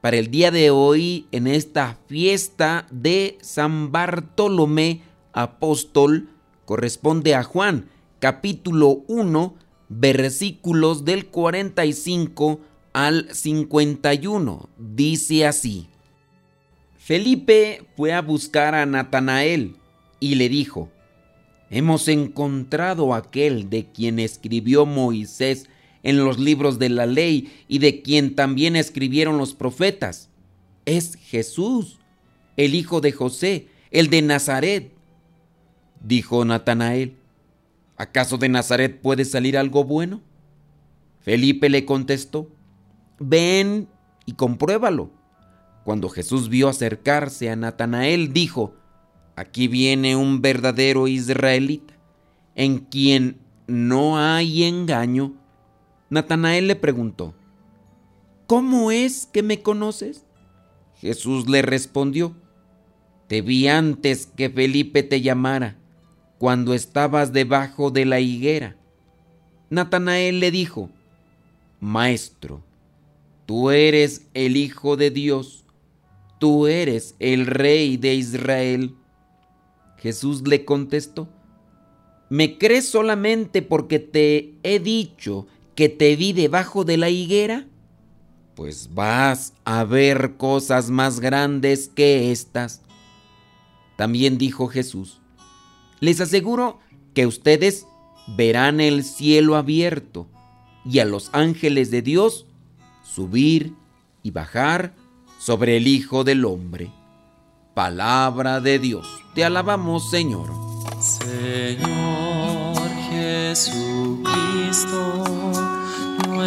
para el día de hoy en esta fiesta de San Bartolomé Apóstol corresponde a Juan capítulo 1 versículos del 45 al 51. Dice así. Felipe fue a buscar a Natanael y le dijo, Hemos encontrado aquel de quien escribió Moisés en los libros de la ley y de quien también escribieron los profetas. Es Jesús, el hijo de José, el de Nazaret. Dijo Natanael, ¿acaso de Nazaret puede salir algo bueno? Felipe le contestó, ven y compruébalo. Cuando Jesús vio acercarse a Natanael, dijo, aquí viene un verdadero israelita, en quien no hay engaño. Natanael le preguntó, ¿Cómo es que me conoces? Jesús le respondió, Te vi antes que Felipe te llamara, cuando estabas debajo de la higuera. Natanael le dijo, Maestro, tú eres el Hijo de Dios, tú eres el Rey de Israel. Jesús le contestó, ¿me crees solamente porque te he dicho que te vi debajo de la higuera? Pues vas a ver cosas más grandes que estas. También dijo Jesús, les aseguro que ustedes verán el cielo abierto y a los ángeles de Dios subir y bajar sobre el Hijo del Hombre. Palabra de Dios. Te alabamos, Señor. Señor Jesucristo,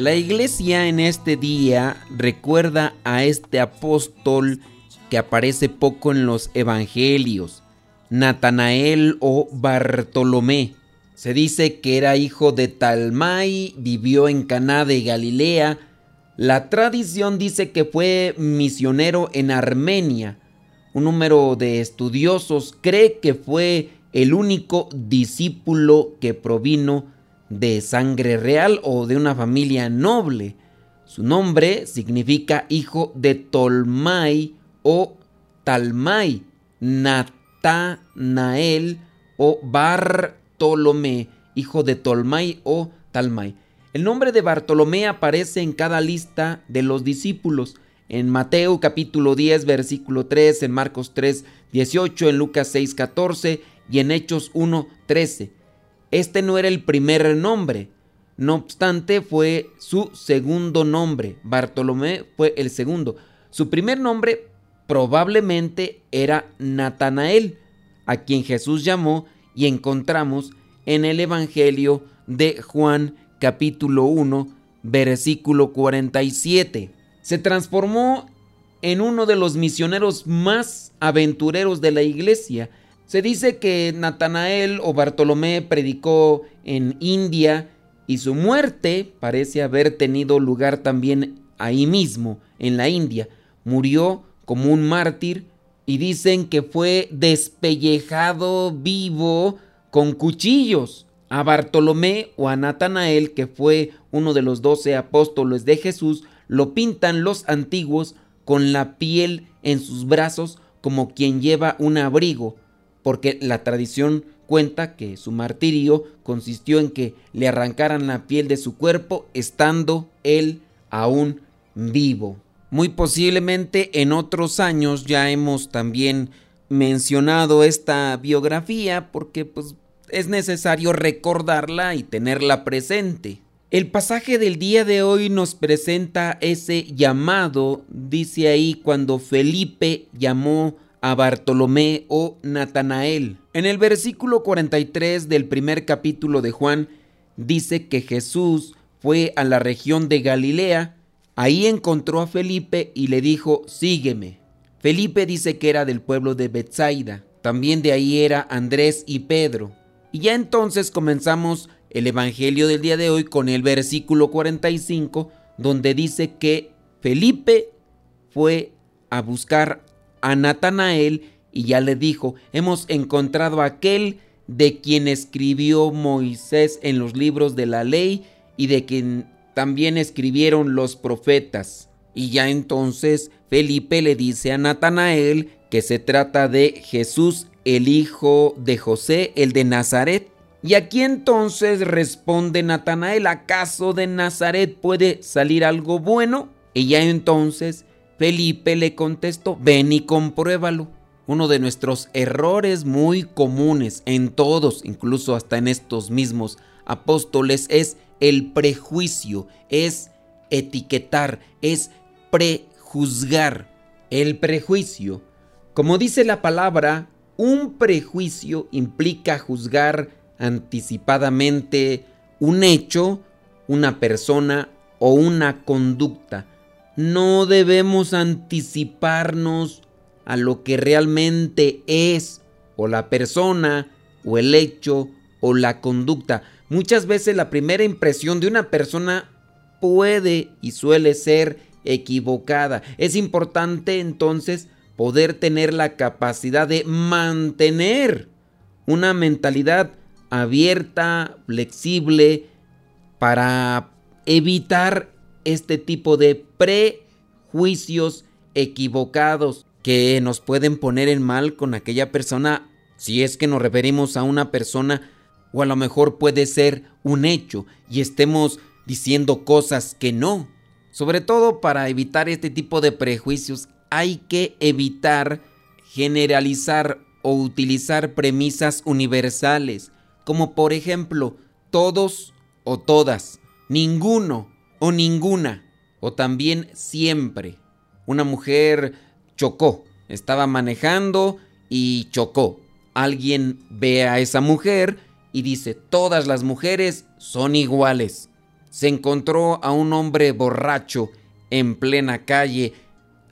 La iglesia en este día recuerda a este apóstol que aparece poco en los evangelios, Natanael o Bartolomé. Se dice que era hijo de Talmai, vivió en Caná de Galilea, la tradición dice que fue misionero en Armenia. Un número de estudiosos cree que fue el único discípulo que provino de sangre real o de una familia noble. Su nombre significa hijo de Tolmai o Talmai, Natanael o Bartolomé, hijo de Tolmai o Talmai. El nombre de Bartolomé aparece en cada lista de los discípulos. En Mateo capítulo 10 versículo 3, en Marcos 3 18, en Lucas 6 14 y en Hechos 1 13. Este no era el primer nombre, no obstante fue su segundo nombre. Bartolomé fue el segundo. Su primer nombre probablemente era Natanael, a quien Jesús llamó y encontramos en el Evangelio de Juan capítulo 1, versículo 47. Se transformó en uno de los misioneros más aventureros de la iglesia. Se dice que Natanael o Bartolomé predicó en India y su muerte parece haber tenido lugar también ahí mismo, en la India. Murió como un mártir y dicen que fue despellejado vivo con cuchillos. A Bartolomé o a Natanael, que fue uno de los doce apóstoles de Jesús, lo pintan los antiguos con la piel en sus brazos como quien lleva un abrigo, porque la tradición cuenta que su martirio consistió en que le arrancaran la piel de su cuerpo estando él aún vivo. Muy posiblemente en otros años ya hemos también mencionado esta biografía porque pues es necesario recordarla y tenerla presente. El pasaje del día de hoy nos presenta ese llamado, dice ahí, cuando Felipe llamó a Bartolomé o Natanael. En el versículo 43 del primer capítulo de Juan dice que Jesús fue a la región de Galilea, ahí encontró a Felipe y le dijo, sígueme. Felipe dice que era del pueblo de Bethsaida, también de ahí era Andrés y Pedro. Y ya entonces comenzamos el Evangelio del día de hoy con el versículo 45, donde dice que Felipe fue a buscar a Natanael y ya le dijo, hemos encontrado a aquel de quien escribió Moisés en los libros de la ley y de quien también escribieron los profetas. Y ya entonces Felipe le dice a Natanael que se trata de Jesús, el hijo de José, el de Nazaret. Y aquí entonces responde Natanael, ¿acaso de Nazaret puede salir algo bueno? Y ya entonces Felipe le contestó, ven y compruébalo. Uno de nuestros errores muy comunes en todos, incluso hasta en estos mismos apóstoles, es el prejuicio, es etiquetar, es prejuzgar. El prejuicio, como dice la palabra, un prejuicio implica juzgar anticipadamente un hecho, una persona o una conducta. No debemos anticiparnos a lo que realmente es o la persona o el hecho o la conducta. Muchas veces la primera impresión de una persona puede y suele ser equivocada. Es importante entonces poder tener la capacidad de mantener una mentalidad abierta, flexible, para evitar este tipo de prejuicios equivocados que nos pueden poner en mal con aquella persona si es que nos referimos a una persona o a lo mejor puede ser un hecho y estemos diciendo cosas que no. Sobre todo para evitar este tipo de prejuicios hay que evitar generalizar o utilizar premisas universales como por ejemplo todos o todas, ninguno o ninguna, o también siempre. Una mujer chocó, estaba manejando y chocó. Alguien ve a esa mujer y dice, todas las mujeres son iguales. Se encontró a un hombre borracho en plena calle.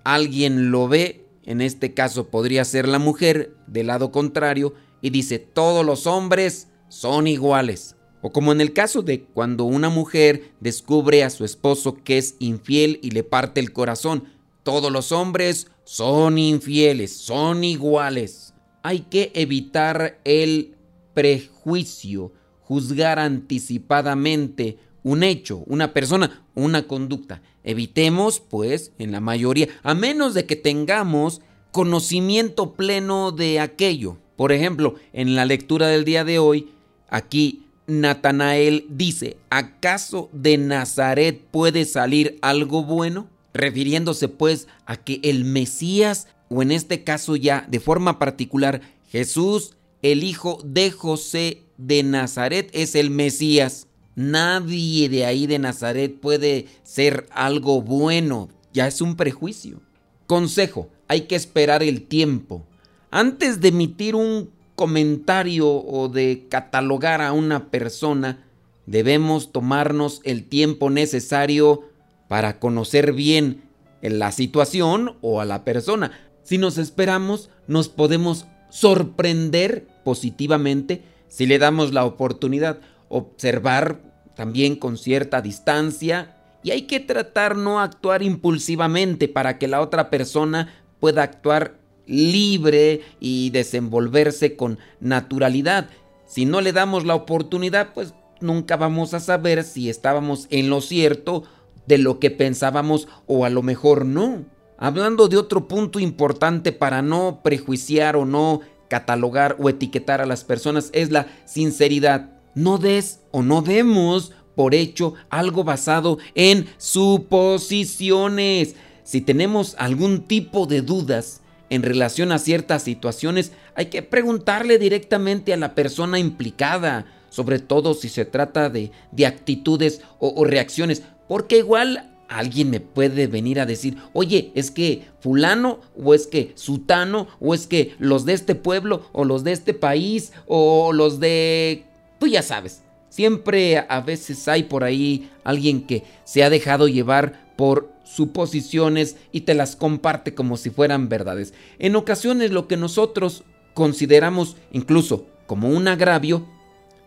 Alguien lo ve, en este caso podría ser la mujer, del lado contrario, y dice, todos los hombres son iguales. O como en el caso de cuando una mujer descubre a su esposo que es infiel y le parte el corazón. Todos los hombres son infieles, son iguales. Hay que evitar el prejuicio, juzgar anticipadamente un hecho, una persona, una conducta. Evitemos, pues, en la mayoría, a menos de que tengamos conocimiento pleno de aquello. Por ejemplo, en la lectura del día de hoy, Aquí Natanael dice, ¿acaso de Nazaret puede salir algo bueno? Refiriéndose pues a que el Mesías, o en este caso ya de forma particular, Jesús, el hijo de José de Nazaret, es el Mesías. Nadie de ahí de Nazaret puede ser algo bueno, ya es un prejuicio. Consejo, hay que esperar el tiempo. Antes de emitir un comentario o de catalogar a una persona, debemos tomarnos el tiempo necesario para conocer bien la situación o a la persona. Si nos esperamos, nos podemos sorprender positivamente si le damos la oportunidad. Observar también con cierta distancia y hay que tratar no actuar impulsivamente para que la otra persona pueda actuar libre y desenvolverse con naturalidad. Si no le damos la oportunidad, pues nunca vamos a saber si estábamos en lo cierto de lo que pensábamos o a lo mejor no. Hablando de otro punto importante para no prejuiciar o no catalogar o etiquetar a las personas es la sinceridad. No des o no demos por hecho algo basado en suposiciones. Si tenemos algún tipo de dudas en relación a ciertas situaciones, hay que preguntarle directamente a la persona implicada, sobre todo si se trata de, de actitudes o, o reacciones, porque igual alguien me puede venir a decir, oye, es que fulano o es que sutano o es que los de este pueblo o los de este país o los de... tú ya sabes. Siempre a veces hay por ahí alguien que se ha dejado llevar por suposiciones y te las comparte como si fueran verdades. En ocasiones lo que nosotros consideramos incluso como un agravio,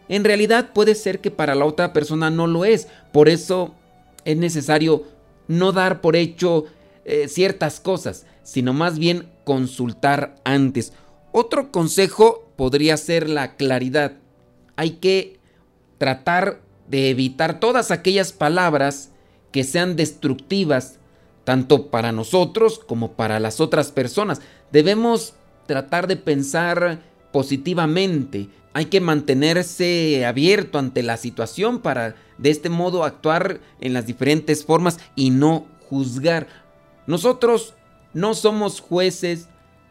en realidad puede ser que para la otra persona no lo es. Por eso es necesario no dar por hecho eh, ciertas cosas, sino más bien consultar antes. Otro consejo podría ser la claridad. Hay que tratar de evitar todas aquellas palabras que sean destructivas, tanto para nosotros como para las otras personas. Debemos tratar de pensar positivamente. Hay que mantenerse abierto ante la situación para de este modo actuar en las diferentes formas y no juzgar. Nosotros no somos jueces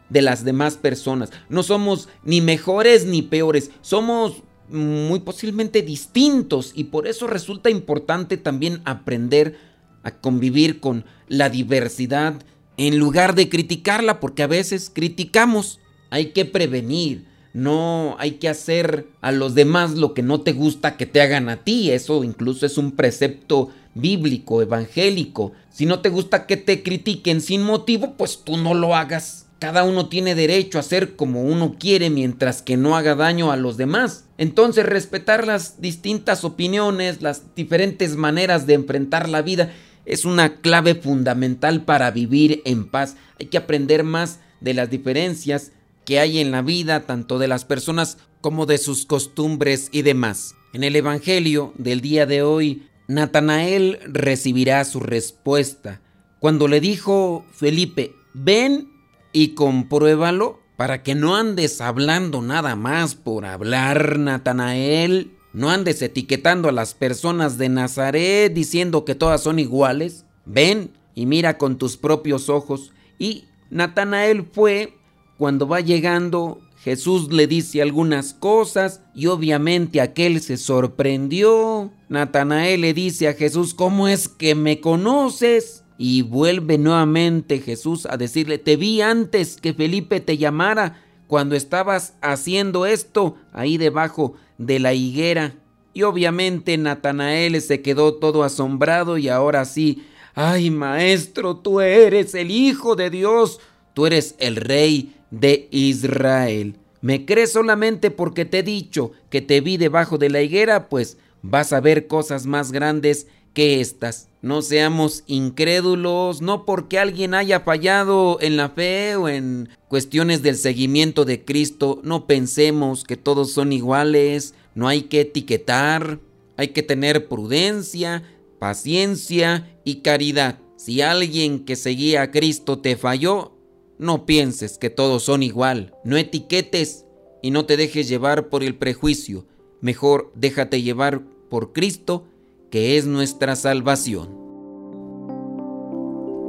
de las demás personas. No somos ni mejores ni peores. Somos muy posiblemente distintos y por eso resulta importante también aprender a convivir con la diversidad en lugar de criticarla porque a veces criticamos. Hay que prevenir, no hay que hacer a los demás lo que no te gusta que te hagan a ti. Eso incluso es un precepto bíblico, evangélico. Si no te gusta que te critiquen sin motivo, pues tú no lo hagas. Cada uno tiene derecho a hacer como uno quiere mientras que no haga daño a los demás. Entonces respetar las distintas opiniones, las diferentes maneras de enfrentar la vida es una clave fundamental para vivir en paz. Hay que aprender más de las diferencias que hay en la vida tanto de las personas como de sus costumbres y demás. En el Evangelio del día de hoy, Natanael recibirá su respuesta cuando le dijo Felipe, ven y compruébalo para que no andes hablando nada más por hablar, Natanael. No andes etiquetando a las personas de Nazaret diciendo que todas son iguales. Ven y mira con tus propios ojos. Y Natanael fue cuando va llegando, Jesús le dice algunas cosas y obviamente aquel se sorprendió. Natanael le dice a Jesús, ¿cómo es que me conoces? Y vuelve nuevamente Jesús a decirle, te vi antes que Felipe te llamara cuando estabas haciendo esto ahí debajo de la higuera. Y obviamente Natanael se quedó todo asombrado y ahora sí, ay maestro, tú eres el Hijo de Dios, tú eres el Rey de Israel. ¿Me crees solamente porque te he dicho que te vi debajo de la higuera? Pues vas a ver cosas más grandes que estas. No seamos incrédulos, no porque alguien haya fallado en la fe o en cuestiones del seguimiento de Cristo, no pensemos que todos son iguales, no hay que etiquetar, hay que tener prudencia, paciencia y caridad. Si alguien que seguía a Cristo te falló, no pienses que todos son igual, no etiquetes y no te dejes llevar por el prejuicio. Mejor déjate llevar por Cristo, que es nuestra salvación.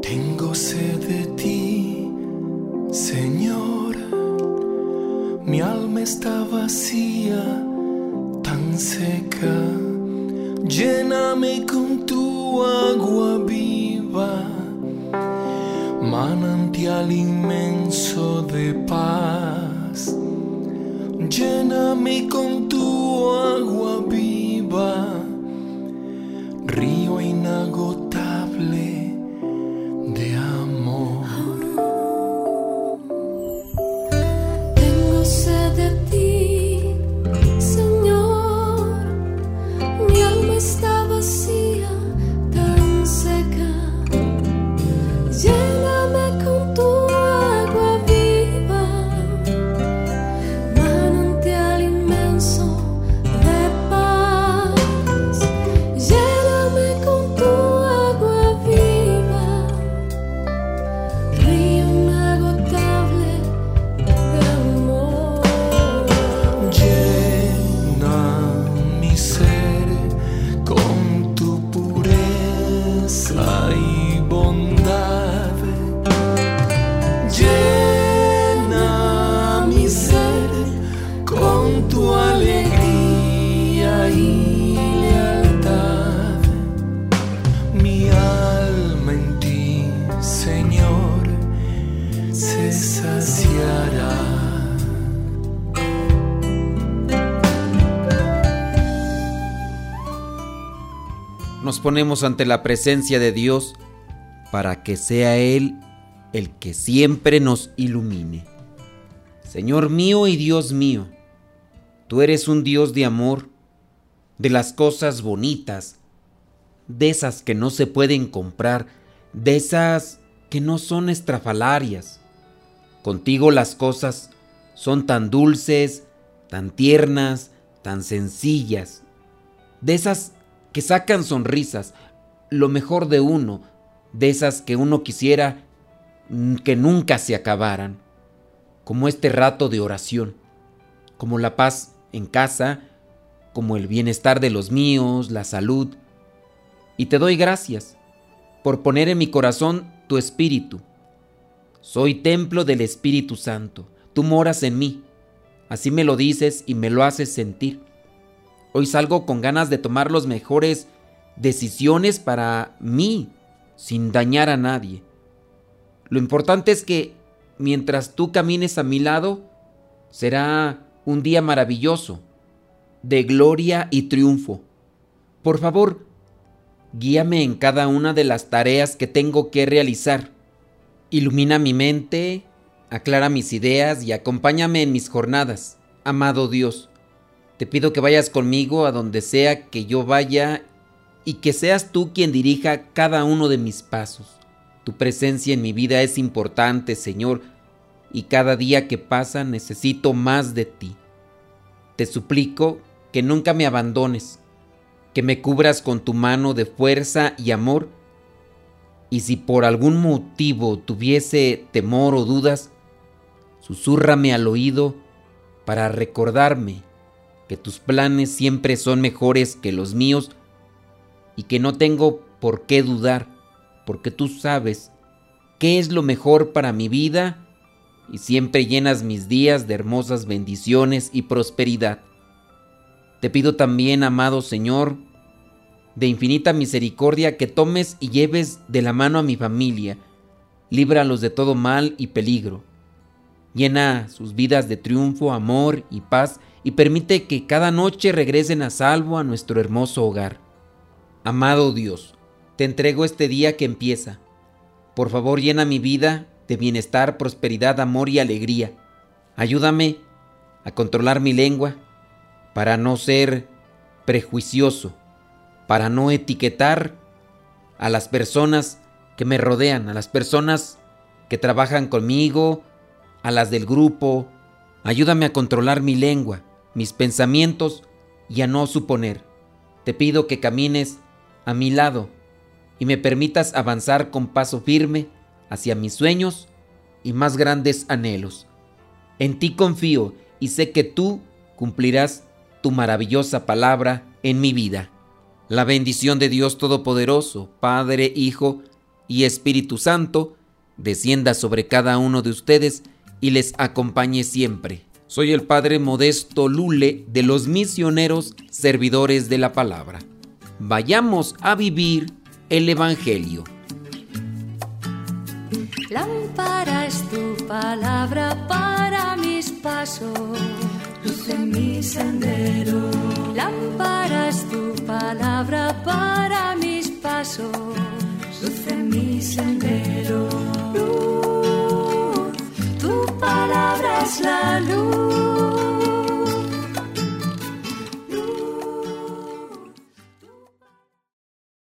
Tengo sed de ti, Señor. Mi alma está vacía, tan seca. Lléname con tu agua viva manantial inmenso de paz. Lléname con tu agua viva, I nagot ponemos ante la presencia de Dios para que sea Él el que siempre nos ilumine. Señor mío y Dios mío, tú eres un Dios de amor, de las cosas bonitas, de esas que no se pueden comprar, de esas que no son estrafalarias. Contigo las cosas son tan dulces, tan tiernas, tan sencillas, de esas que sacan sonrisas, lo mejor de uno, de esas que uno quisiera que nunca se acabaran, como este rato de oración, como la paz en casa, como el bienestar de los míos, la salud. Y te doy gracias por poner en mi corazón tu espíritu. Soy templo del Espíritu Santo, tú moras en mí, así me lo dices y me lo haces sentir. Hoy salgo con ganas de tomar las mejores decisiones para mí, sin dañar a nadie. Lo importante es que mientras tú camines a mi lado, será un día maravilloso, de gloria y triunfo. Por favor, guíame en cada una de las tareas que tengo que realizar. Ilumina mi mente, aclara mis ideas y acompáñame en mis jornadas, amado Dios. Te pido que vayas conmigo a donde sea que yo vaya y que seas tú quien dirija cada uno de mis pasos. Tu presencia en mi vida es importante, Señor, y cada día que pasa necesito más de ti. Te suplico que nunca me abandones, que me cubras con tu mano de fuerza y amor, y si por algún motivo tuviese temor o dudas, susúrrame al oído para recordarme que tus planes siempre son mejores que los míos y que no tengo por qué dudar, porque tú sabes qué es lo mejor para mi vida y siempre llenas mis días de hermosas bendiciones y prosperidad. Te pido también, amado Señor, de infinita misericordia, que tomes y lleves de la mano a mi familia, líbralos de todo mal y peligro. Llena sus vidas de triunfo, amor y paz y permite que cada noche regresen a salvo a nuestro hermoso hogar. Amado Dios, te entrego este día que empieza. Por favor, llena mi vida de bienestar, prosperidad, amor y alegría. Ayúdame a controlar mi lengua para no ser prejuicioso, para no etiquetar a las personas que me rodean, a las personas que trabajan conmigo, a las del grupo. Ayúdame a controlar mi lengua mis pensamientos y a no suponer. Te pido que camines a mi lado y me permitas avanzar con paso firme hacia mis sueños y más grandes anhelos. En ti confío y sé que tú cumplirás tu maravillosa palabra en mi vida. La bendición de Dios Todopoderoso, Padre, Hijo y Espíritu Santo, descienda sobre cada uno de ustedes y les acompañe siempre. Soy el Padre Modesto Lule de los misioneros servidores de la palabra. Vayamos a vivir el Evangelio. Lámpara es tu palabra para mis pasos, luz en mi sendero. Lámpara es tu palabra para mis pasos, luz en mi sendero. Tu palabra es la luz.